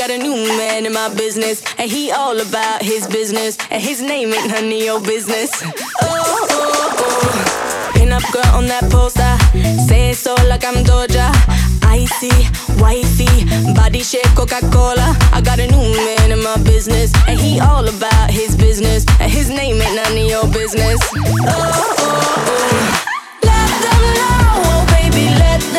Got a new man in my business, and he all about his business, and his name ain't none of your business. Oh, oh, oh. Pin up girl on that poster, say it so like I'm Doja. Icy, wifey, body shape Coca Cola. I got a new man in my business, and he all about his business, and his name ain't none of your business. Oh, oh, oh. Let them oh baby, let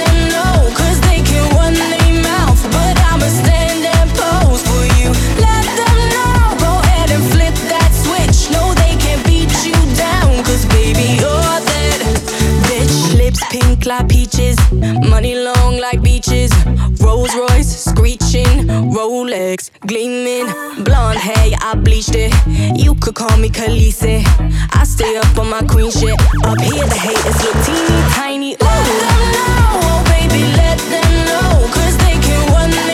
speeches. Money long like beaches. Rolls Royce screeching. Rolex gleaming. Blonde hair, I bleached it. You could call me Khaleesi. I stay up on my queen shit. Up here, the haters look teeny tiny. Ooh. Let them know, oh baby, let them know. Cause they can one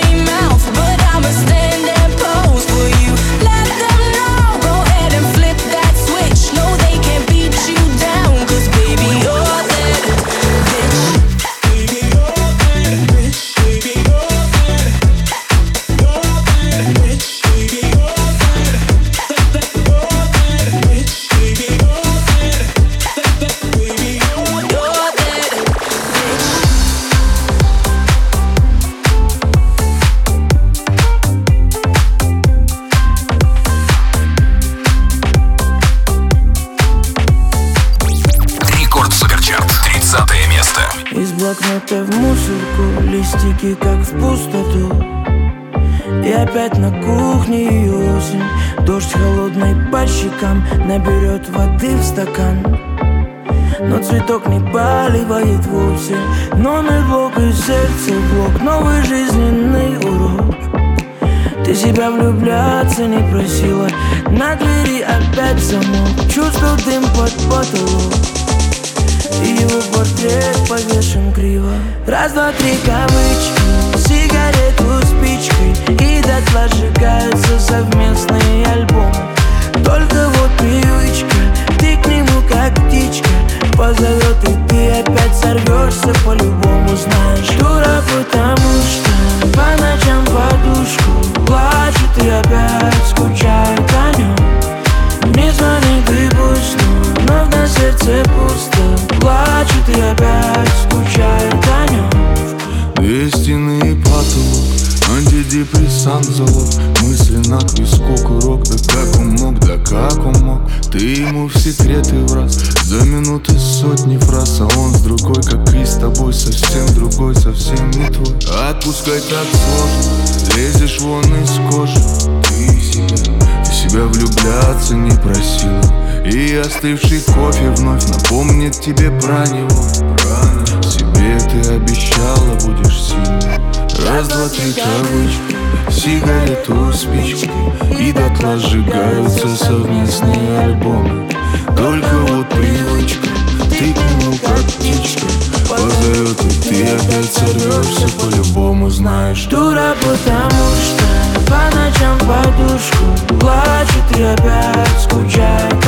блокнота в мусорку Листики как в пустоту. И опять на кухне осень. Дождь холодный по щекам Наберет воды в стакан. Но цветок не поливает вовсе. Номер блок и сердце блок. Новый жизненный урок. Ты себя влюбляться не просила. На двери опять замок. Чувствовал дым под потолок и его портрет повешен криво. Раз, два, три кавычки Сигарету спичкой И дотла сжигаются совместные альбомы. Только вот привычка Ты к нему как птичка. Позовет и ты опять сорвешься По-любому знаешь. Дура, потому что По ночам подушку Плачет и опять скучает о нем не звонит и пусть, но вновь на сердце пусто Плачет и опять скучает о нем Две стены и потолок Антидепрессант залог Мысленно к виску курок Да как он мог, да как он мог? Ты ему в секреты в раз За минуты сотни фраз А он с другой, как и с тобой Совсем другой, совсем не твой. Отпускай так сложно Лезешь вон из кожи. Ты себя, ты себя влюбляться не просила И остывший кофе вновь напомнит тебе про него. Себе ты обещала, будешь сильной. Раз, два, три кавычки Сигарету, спички. И дотла сжигаются совместные альбомы. Только вот привычка Ты к нему как птичка. Позовет и ты опять сорвешься По-любому знаешь Дура, потому что по ночам подушку Плачет и опять скучает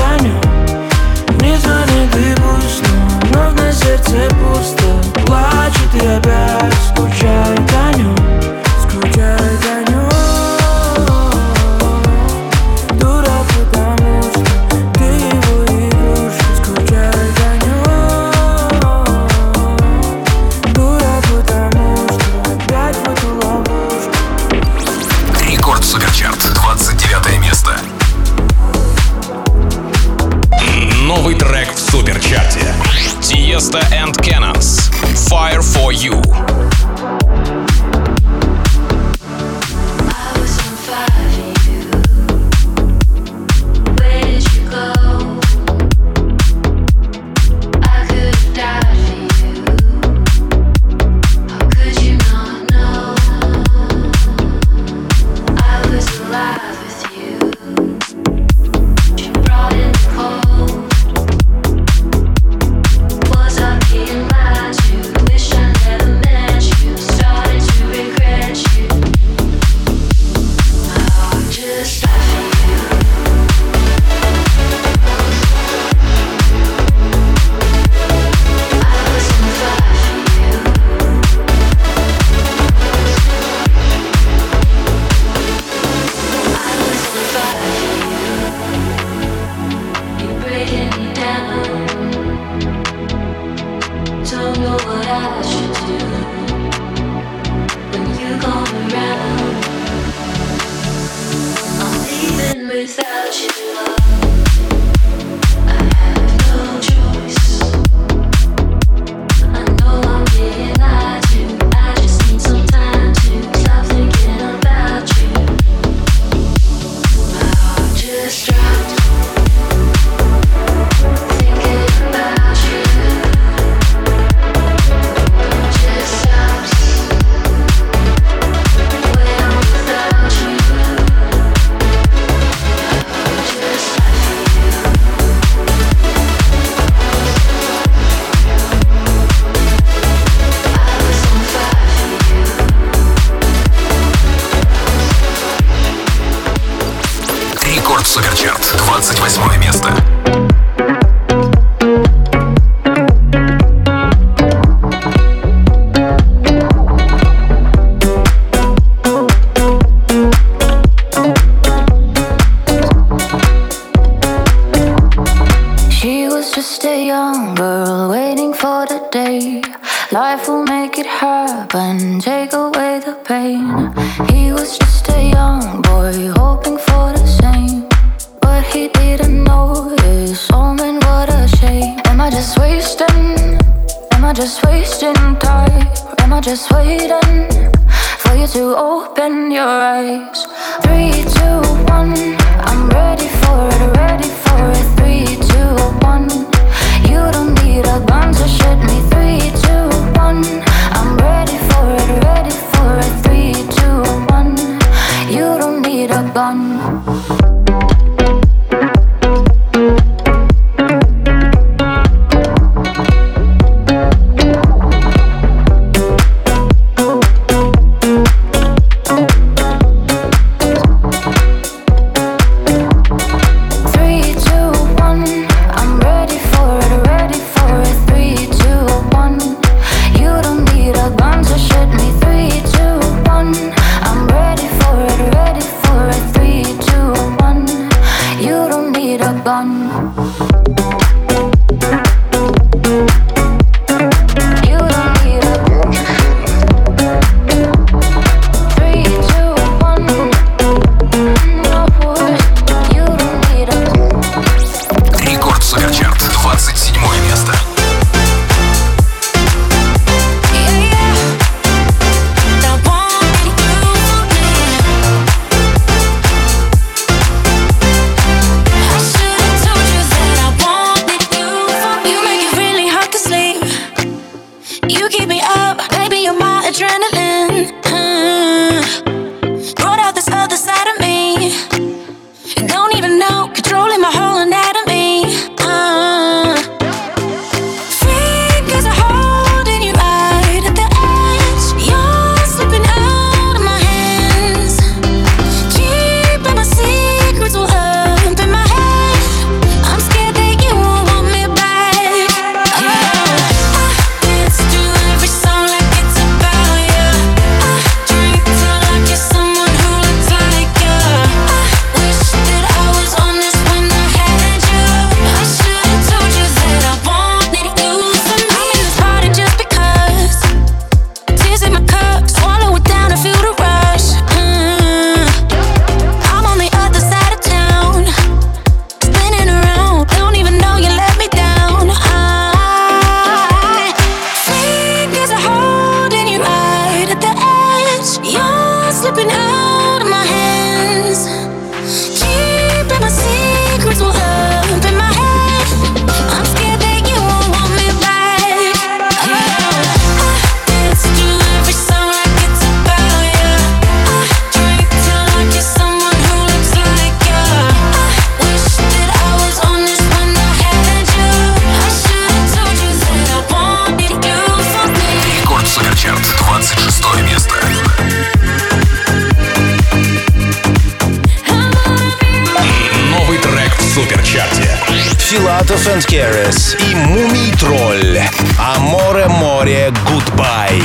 Филатов и Мумий Тролль. Amore море goodbye.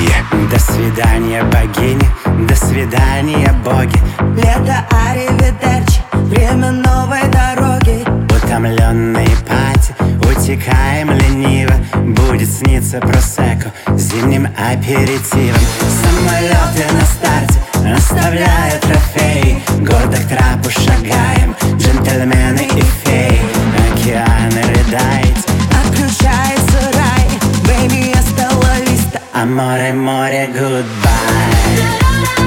До свидания, богини, до свидания, боги. Лето Аривидерчи, время новой дороги. Утомленные party, утекаем лениво. Будет сниться просекко зимним аперитивом. Самолеты на старте оставляют трофеи. Гордо к трапу шагаем, джентльмены и феи океаны рыдает Отключается рай, baby, hasta la vista А море, море, goodbye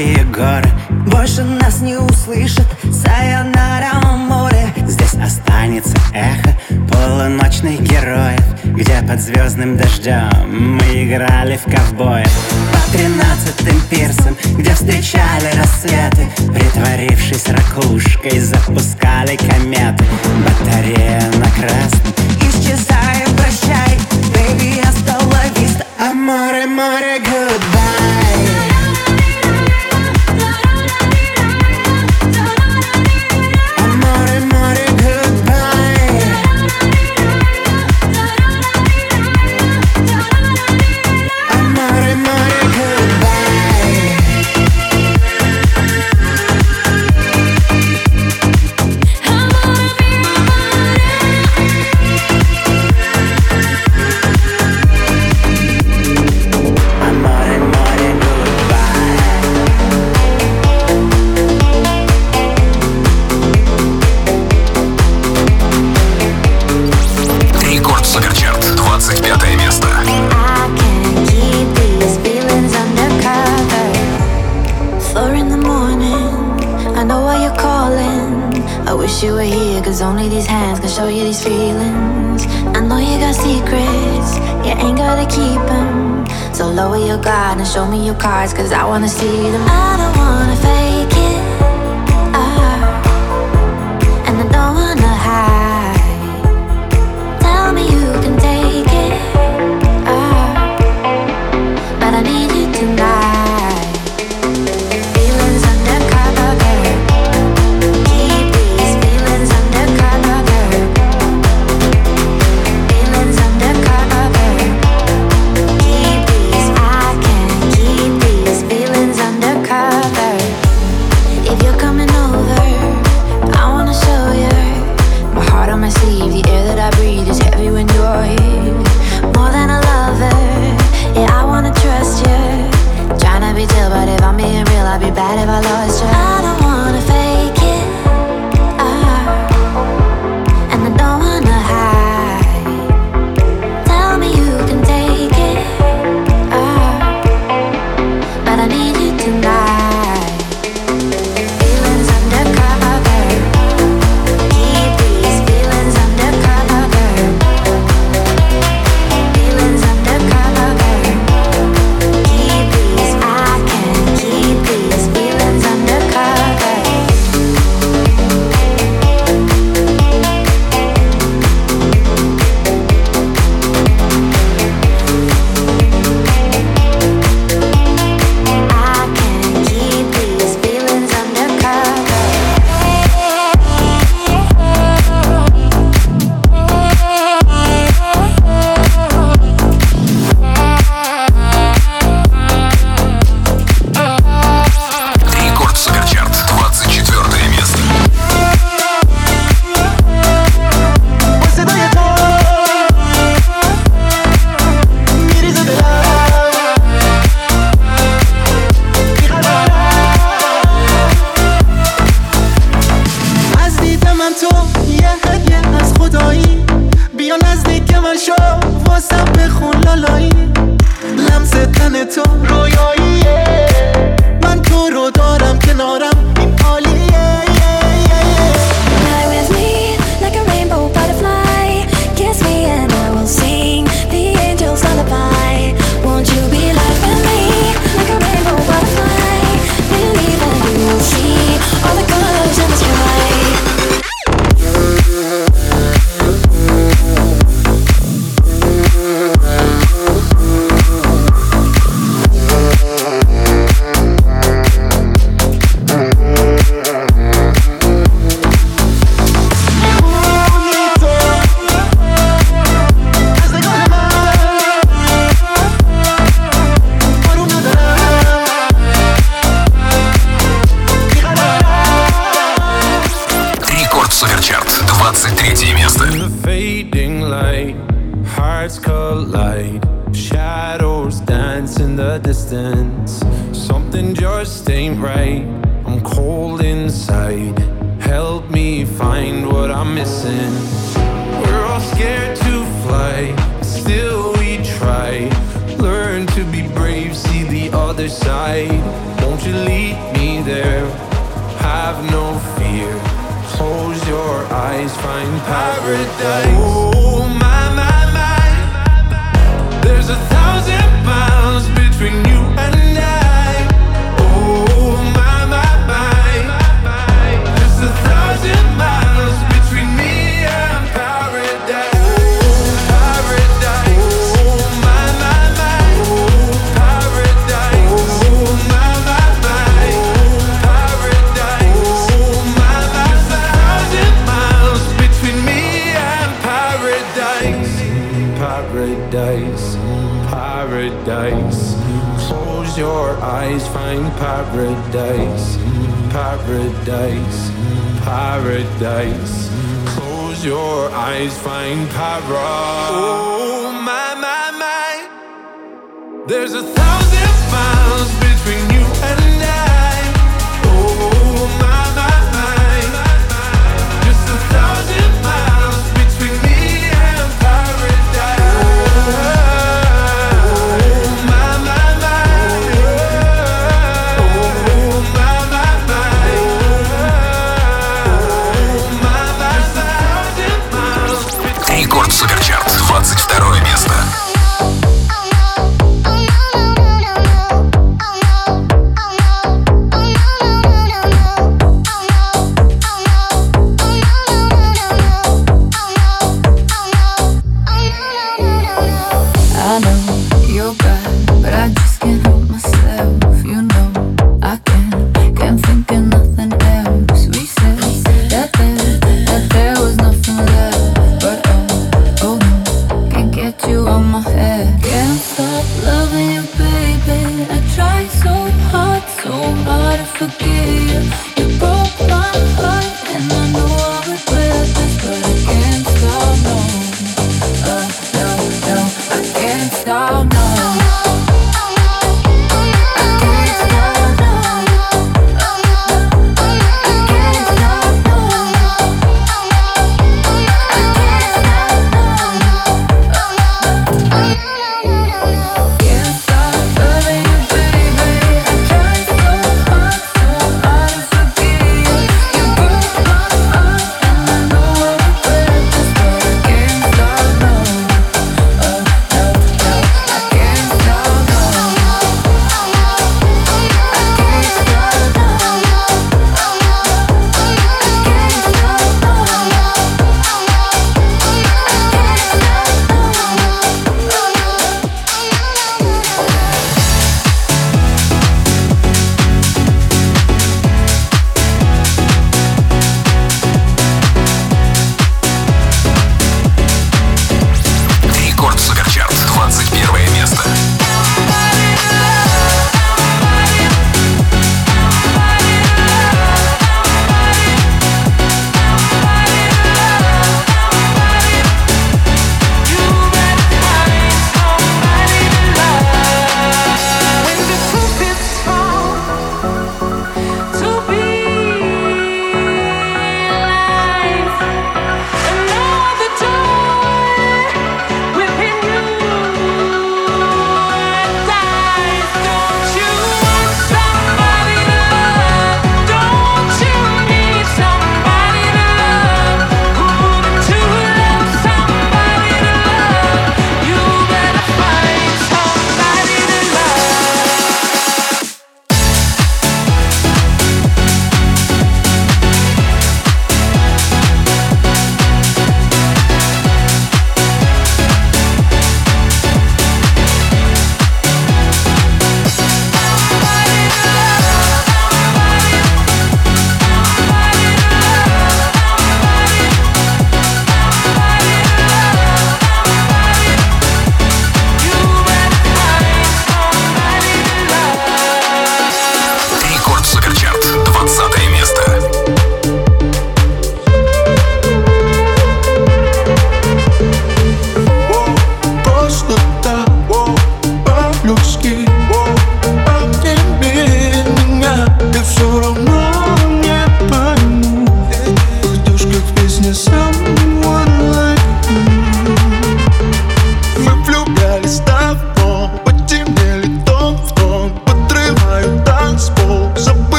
высокие горы. Больше нас не услышат. Сайонара море. Здесь останется эхо полуночных героев Где под звездным дождем мы играли в ковбоев. По тринадцатым пирсам, где встречали рассветы Притворившись ракушкой, запускали кометы. Батарея на красном, исчезаем, прощай Baby, я стал la А море, море, goodbye. your God and show me your cards, cause I wanna see them. I don't wanna fail. if I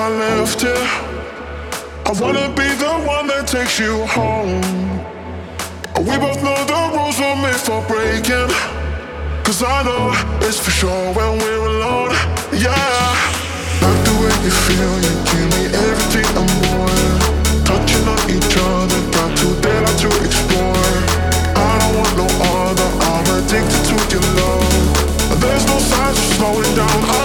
I left you. I wanna be the one that takes you home. We both know the rules were made for breaking. Cause I know it's for sure when we're alone. Yeah. Like the way you feel, you give me everything I'm more. Touching on each other, got to daylight to explore. I don't want no other, I'm addicted to your love. There's no signs of slowing down.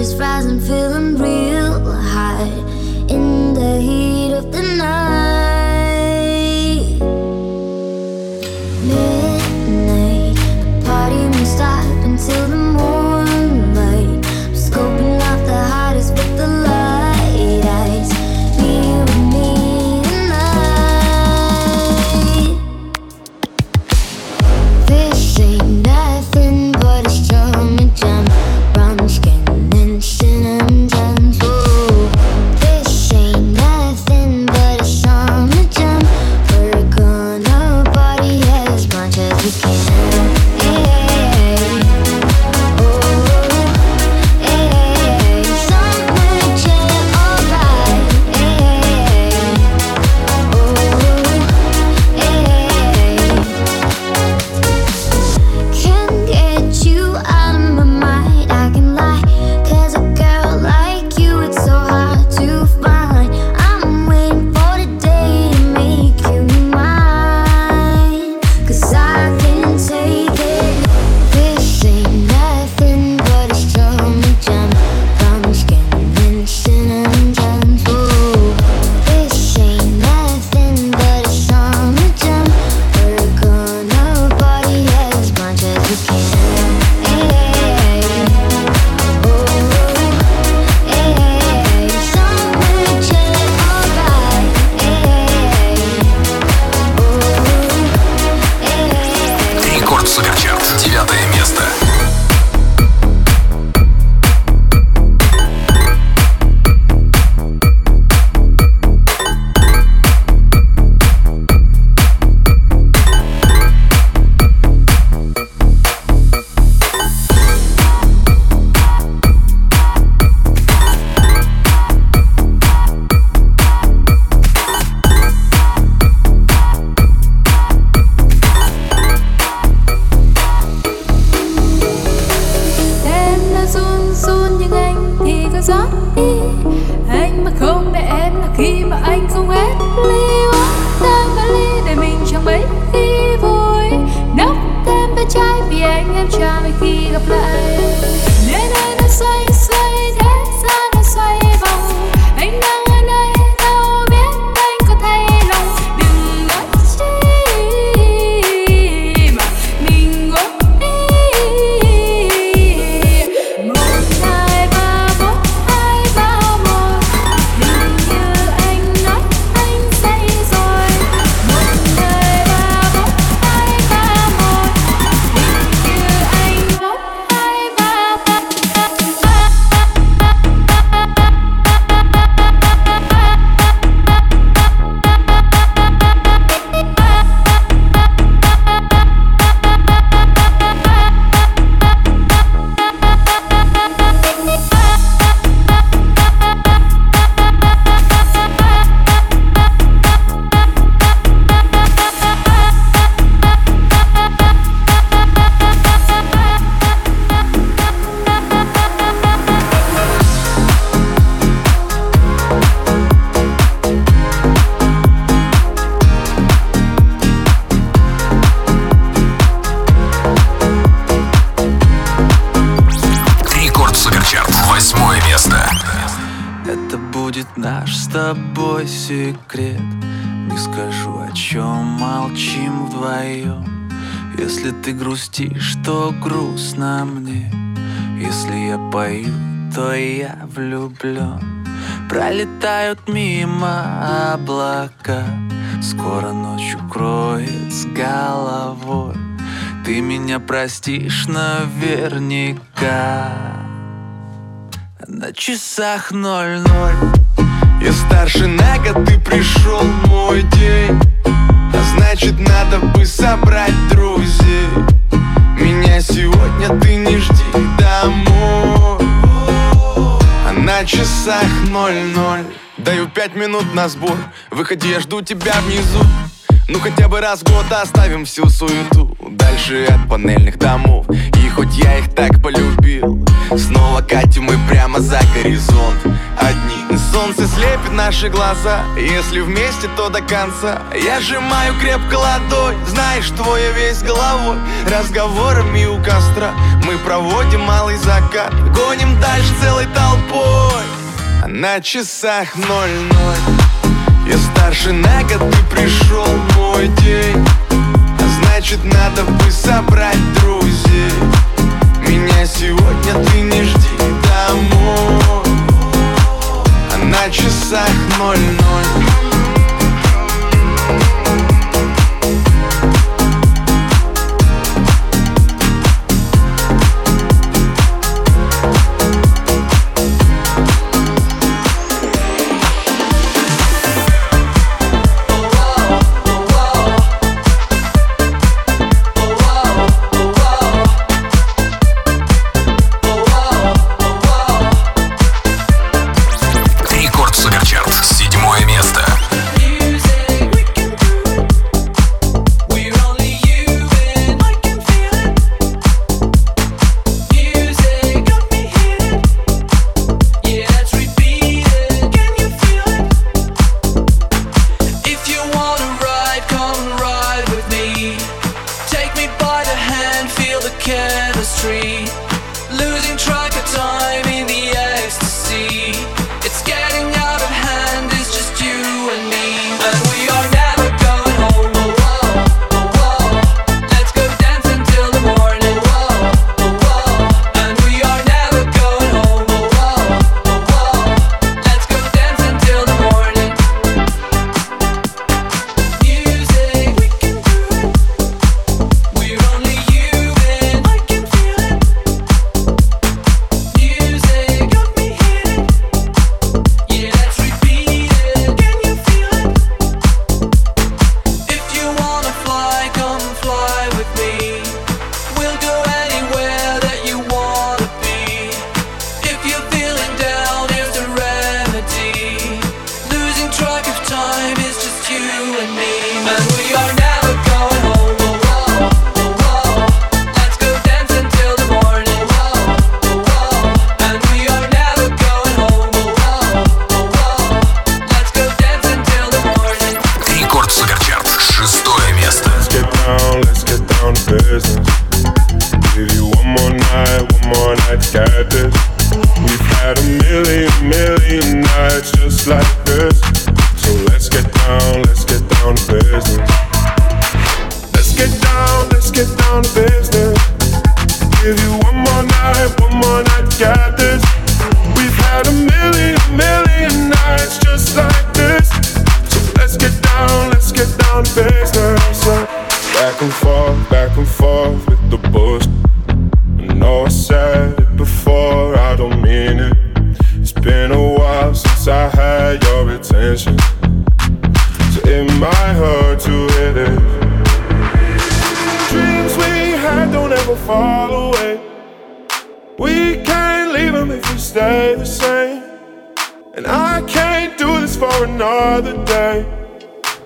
Is rising, feeling real ты грустишь, то грустно мне. Если я пою, то я влюблен Пролетают мимо облака Скоро ночь укроет с головой. Ты меня простишь наверняка. На часах ноль-ноль. Я старше на год, ты пришел мой день значит надо бы собрать друзей. Меня сегодня ты не жди домой. А на часах ноль-ноль. Даю пять минут на сбор. Выходи, я жду тебя внизу. Ну хотя бы раз в год оставим всю суету. Дальше от панельных домов хоть я их так полюбил. Снова катим мы прямо за горизонт. Одни Солнце слепит наши глаза. Если вместе, то до конца. Я сжимаю крепко ладонь Знаешь, что я весь головой. Разговорами у костра Мы проводим малый закат. Гоним дальше целой толпой. На часах ноль-ноль. Я старше на год, ты пришел мой день. Значит надо бы собрать друзей Меня сегодня ты не жди домой. А на часах ноль-ноль down, business. Back and forth, back and forth with the bush. I know I said it before, I don't mean it. It's been a while since I had your attention. So it might hurt to hit it. Dreams we had don't ever fall away. We can't leave them if we stay the same. And I can't do this for another day.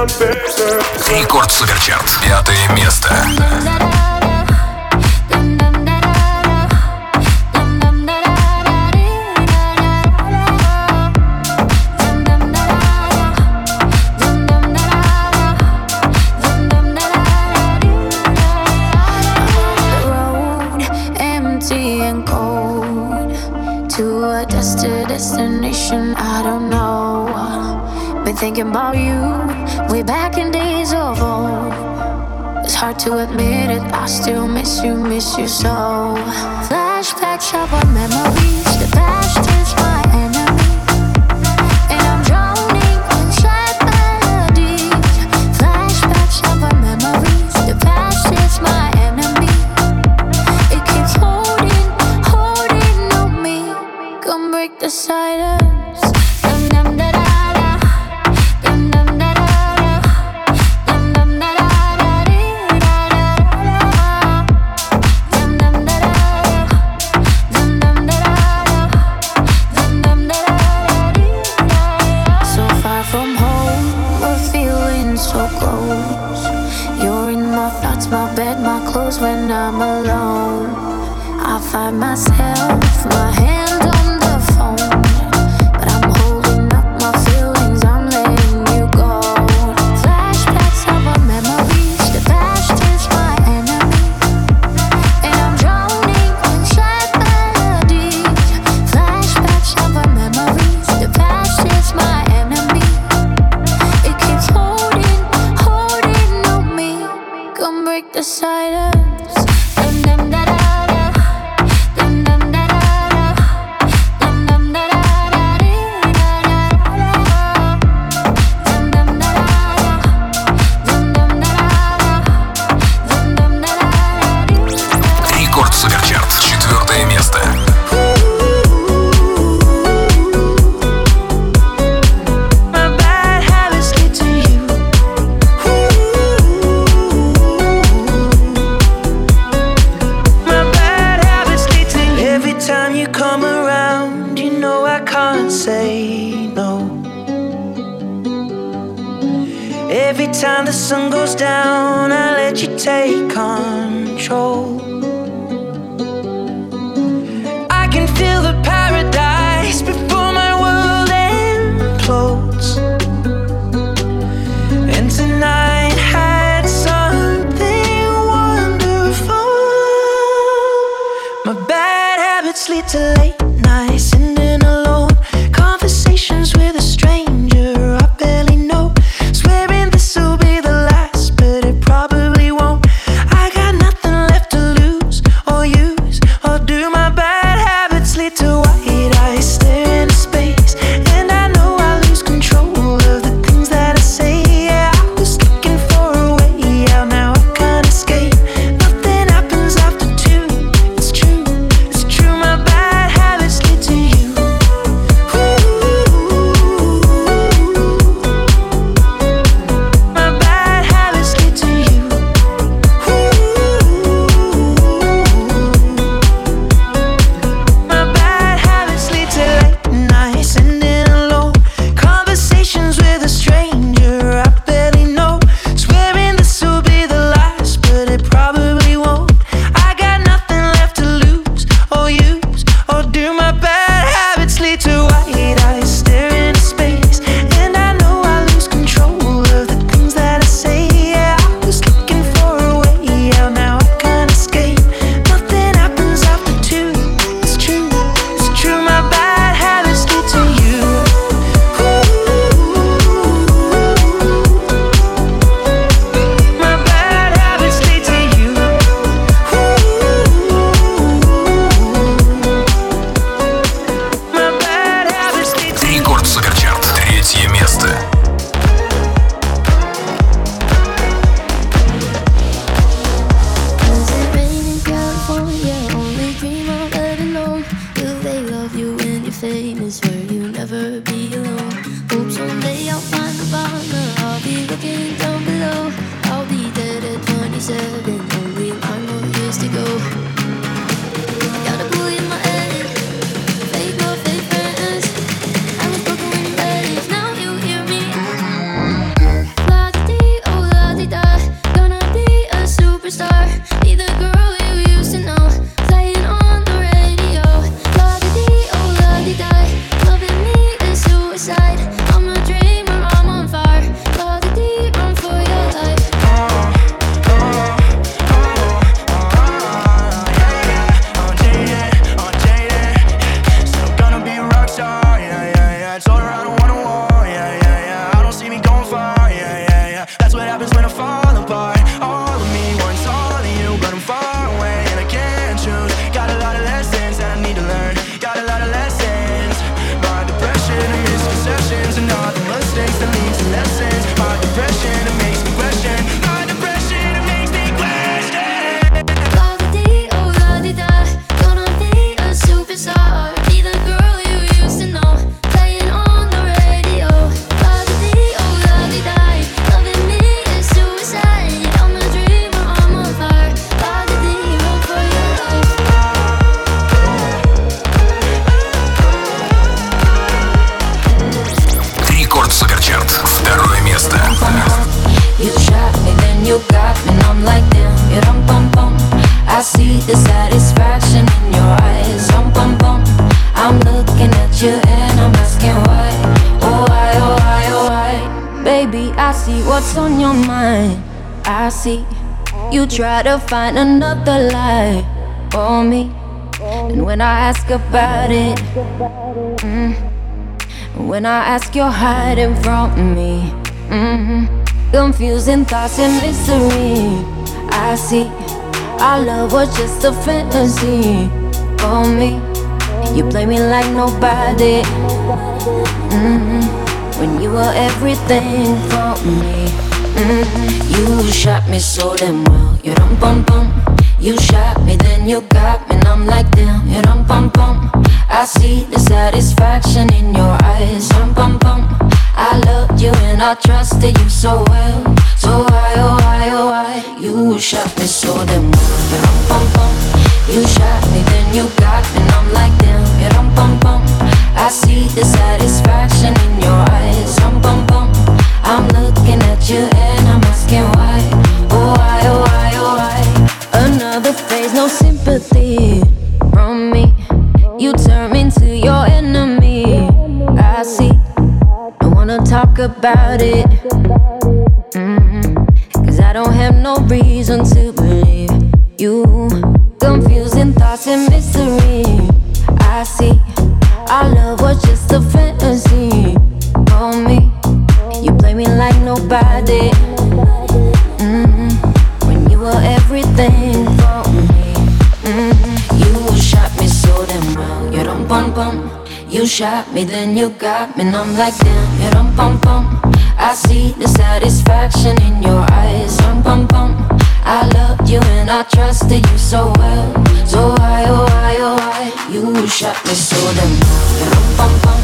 Рекорд Суперчарт. Пятое место. thinking about you way back in days of old. It's hard to admit it, I still miss you, miss you so. Flashbacks of nice and find another lie for me. And when I ask about it, mm, when I ask, you're hiding from me. Mm-hmm. Confusing thoughts and mystery. I see our love was just a fantasy for me. You play me like nobody. Mm-hmm. When you were everything for me. Mm-hmm. You shot me so damn well. You dum bum bum. You shot me, then you got me, and I'm like damn. You dum bum bum. I see the satisfaction in your eyes. Dum bum bum. I loved you and I trusted you so well. So why, oh why, oh why? You shot me so damn well. You dum bum bum. You shot me, then you got me, and I'm like damn. You dum bum bum. I see the satisfaction in your eyes. Dum bum bum. I'm looking at you and I'm asking why. Oh why, oh why, oh why? Another phase, no sympathy from me. You turn into your enemy. I see. I wanna talk about it. Mm-hmm. Cause I don't have no reason to believe you. Confusing thoughts and mystery. I see. Our love was just a fantasy nobody. Mm-hmm. When you were everything for me. Mm-hmm. You shot me so damn well. You don't bum bum. You shot me, then you got me, and I'm like damn. You don't bum bum. I see the satisfaction in your eyes. Dum bum bum. I loved you and I trusted you so well. So why, oh why, oh why? You shot me so damn well. You dum bum bum.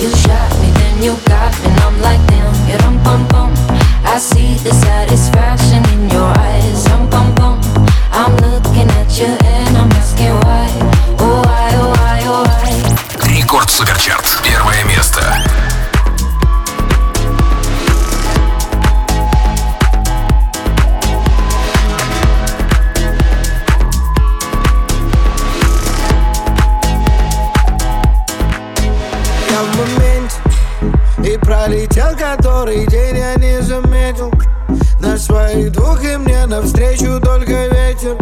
You shot me, you got and I'm like damn. You dum bum bum. I see the satisfaction in your eyes. Dum bum bum. I'm looking at you and I'm asking why. Oh why, oh why, oh why? Рекорд Суперчарт. Первое место. Пролетел который день я не заметил. На своих двух и мне навстречу только ветер.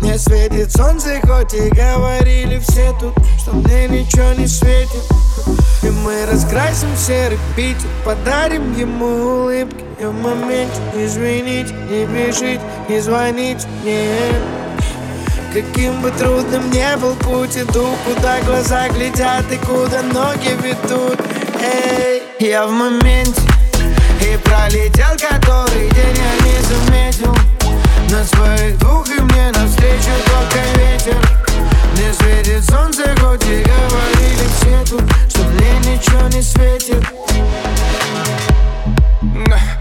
Мне светит солнце, хоть и говорили все тут Что мне ничего не светит. И мы раскрасим серый Питер Подарим ему улыбки. Я в моменте, извините, не бежите, не звоните мне Каким бы трудным не был путь, иду, куда глаза глядят и куда ноги ведут. Эй, я в моменте и пролетел который день я не заметил. На своих двух и мне навстречу только ветер. Мне светит солнце, хоть и говорили все тут Что мне ничего не светит.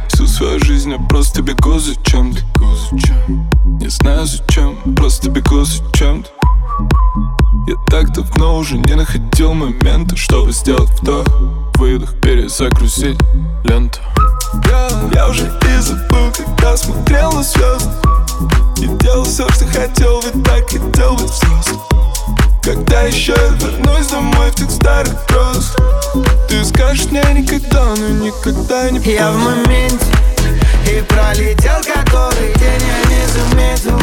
Всю свою жизнь я просто бегу за чем-то. Не знаю зачем, просто бегу за чем-то Я так давно уже не находил момента Чтобы сделать вдох, выдох, перезагрузить ленту. Я, я уже и забыл, когда смотрел на звезды. И делал все, что хотел, ведь так хотел быть взрослым. Когда еще я вернусь домой в тех старых грозах Ты скажешь мне никогда, но никогда не Я в моменте и пролетел который день я не заметил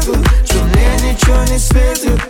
бегу Что мне ничего не светит